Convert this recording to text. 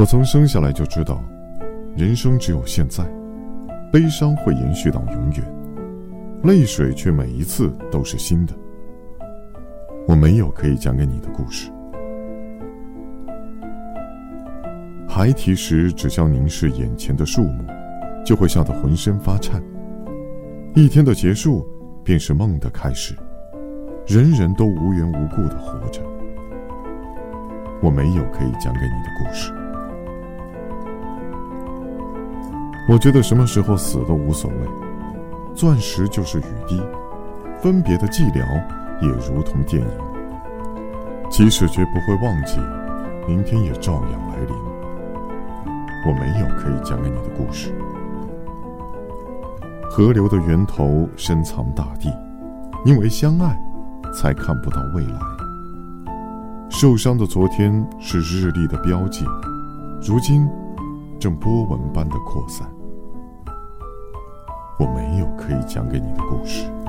我从生下来就知道，人生只有现在，悲伤会延续到永远，泪水却每一次都是新的。我没有可以讲给你的故事。孩提时只需要凝视眼前的树木，就会笑得浑身发颤。一天的结束，便是梦的开始。人人都无缘无故的活着。我没有可以讲给你的故事。我觉得什么时候死都无所谓。钻石就是雨滴，分别的寂寥也如同电影。即使绝不会忘记，明天也照样来临。我没有可以讲给你的故事。河流的源头深藏大地，因为相爱，才看不到未来。受伤的昨天是日历的标记，如今正波纹般的扩散。我没有可以讲给你的故事。